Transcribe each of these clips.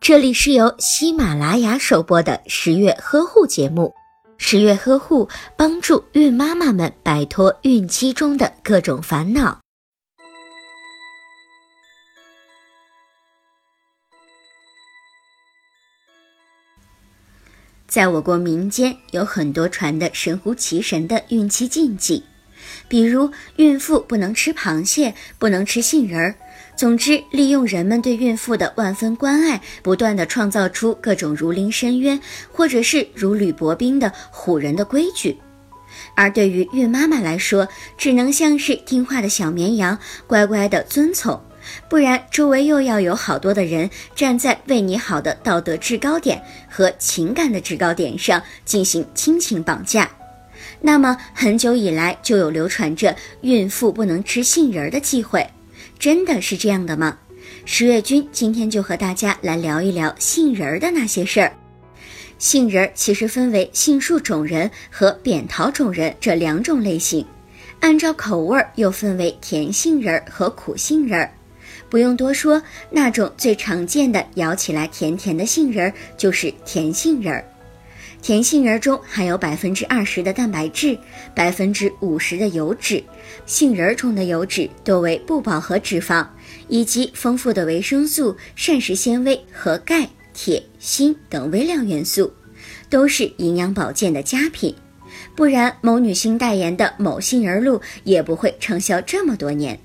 这里是由喜马拉雅首播的十月呵护节目。十月呵护帮助孕妈妈们摆脱孕期中的各种烦恼。在我国民间有很多传的神乎其神的孕期禁忌，比如孕妇不能吃螃蟹，不能吃杏仁儿。总之，利用人们对孕妇的万分关爱，不断的创造出各种如临深渊，或者是如履薄冰的唬人的规矩。而对于孕妈妈来说，只能像是听话的小绵羊，乖乖的遵从，不然周围又要有好多的人站在为你好的道德制高点和情感的制高点上进行亲情绑架。那么，很久以来就有流传着孕妇不能吃杏仁的忌讳。真的是这样的吗？十月君今天就和大家来聊一聊杏仁儿的那些事儿。杏仁儿其实分为杏树种仁和扁桃种仁这两种类型，按照口味儿又分为甜杏仁儿和苦杏仁儿。不用多说，那种最常见的咬起来甜甜的杏仁儿就是甜杏仁儿。甜杏仁中含有百分之二十的蛋白质，百分之五十的油脂。杏仁中的油脂多为不饱和脂肪，以及丰富的维生素、膳食纤维和钙、铁、锌等微量元素，都是营养保健的佳品。不然，某女星代言的某杏仁露也不会畅销这么多年。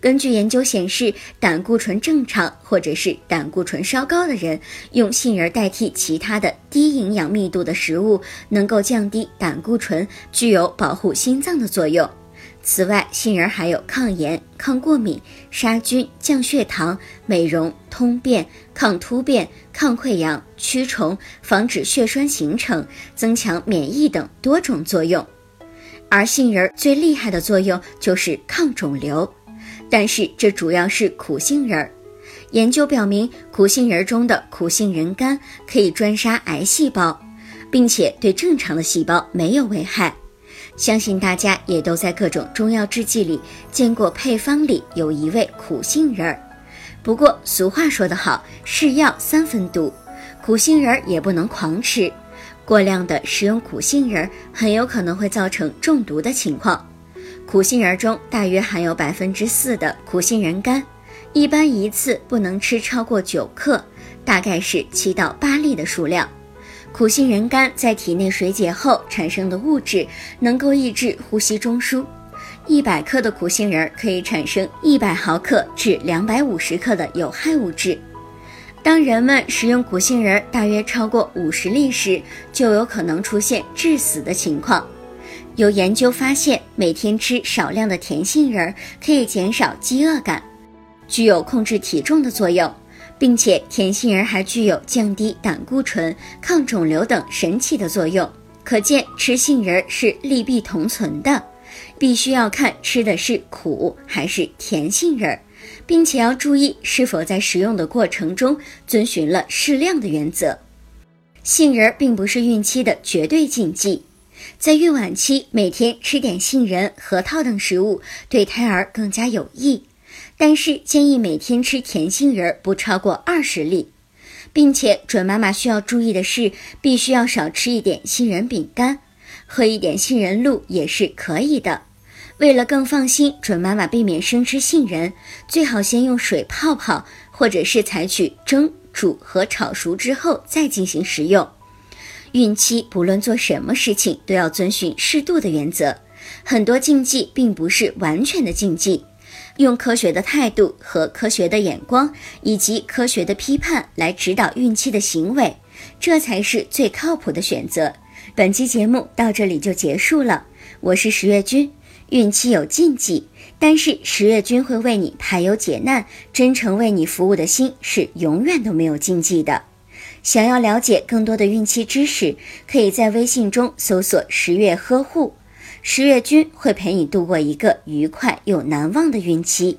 根据研究显示，胆固醇正常或者是胆固醇稍高的人，用杏仁代替其他的低营养密度的食物，能够降低胆固醇，具有保护心脏的作用。此外，杏仁还有抗炎、抗过敏、杀菌、降血糖、美容、通便、抗突变、抗溃疡、驱虫、防止血栓形成、增强免疫等多种作用。而杏仁最厉害的作用就是抗肿瘤。但是这主要是苦杏仁儿。研究表明，苦杏仁中的苦杏仁苷可以专杀癌细胞，并且对正常的细胞没有危害。相信大家也都在各种中药制剂里见过配方里有一味苦杏仁儿。不过俗话说得好，是药三分毒，苦杏仁儿也不能狂吃，过量的食用苦杏仁儿很有可能会造成中毒的情况。苦杏仁中大约含有百分之四的苦杏仁苷，一般一次不能吃超过九克，大概是七到八粒的数量。苦杏仁苷在体内水解后产生的物质能够抑制呼吸中枢，一百克的苦杏仁可以产生一百毫克至两百五十克的有害物质。当人们食用苦杏仁大约超过五十粒时，就有可能出现致死的情况。有研究发现，每天吃少量的甜杏仁可以减少饥饿感，具有控制体重的作用，并且甜杏仁还具有降低胆固醇、抗肿瘤等神奇的作用。可见吃杏仁是利弊同存的，必须要看吃的是苦还是甜杏仁，并且要注意是否在食用的过程中遵循了适量的原则。杏仁并不是孕期的绝对禁忌。在孕晚期，每天吃点杏仁、核桃等食物对胎儿更加有益。但是建议每天吃甜杏仁不超过二十粒，并且准妈妈需要注意的是，必须要少吃一点杏仁饼干，喝一点杏仁露也是可以的。为了更放心，准妈妈避免生吃杏仁，最好先用水泡泡，或者是采取蒸、煮和炒熟之后再进行食用。孕期不论做什么事情都要遵循适度的原则，很多禁忌并不是完全的禁忌，用科学的态度和科学的眼光以及科学的批判来指导孕期的行为，这才是最靠谱的选择。本期节目到这里就结束了，我是十月君。孕期有禁忌，但是十月君会为你排忧解难，真诚为你服务的心是永远都没有禁忌的。想要了解更多的孕期知识，可以在微信中搜索“十月呵护”，十月君会陪你度过一个愉快又难忘的孕期。